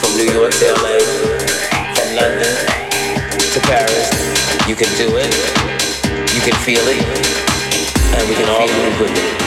From New York to LA, from London to Paris, you can do it, you can feel it, and we can all move with it.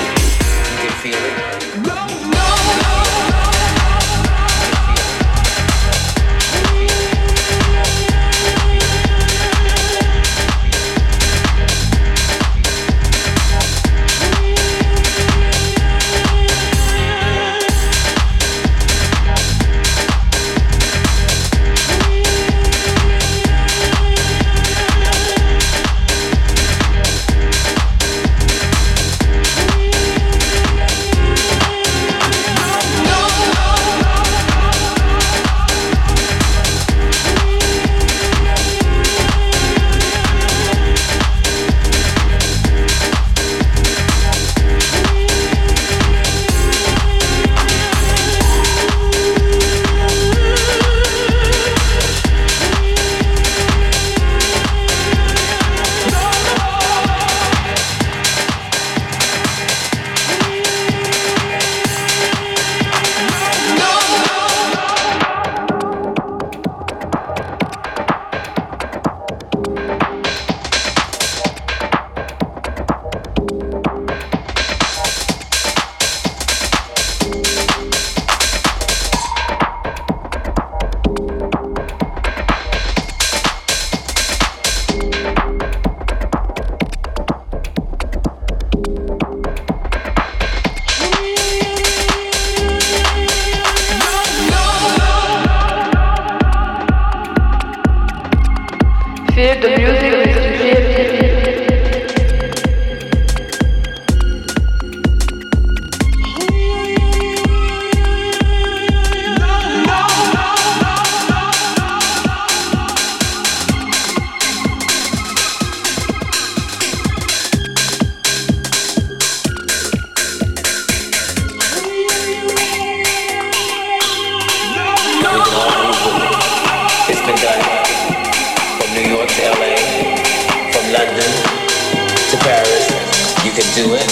could do it,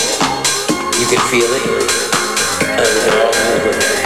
you could feel it, and it all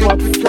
what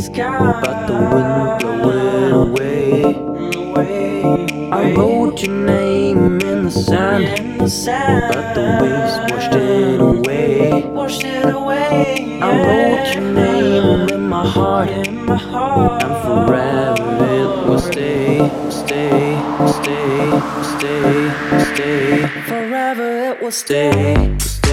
sky. But the wind blowing away. Away. I wrote your name in the sand. In the sand. But the waves washed it away. Washed it away. Yeah. I wrote your name in my heart. In my heart. And forever it will stay, stay, stay, stay, stay. Forever it will stay. stay.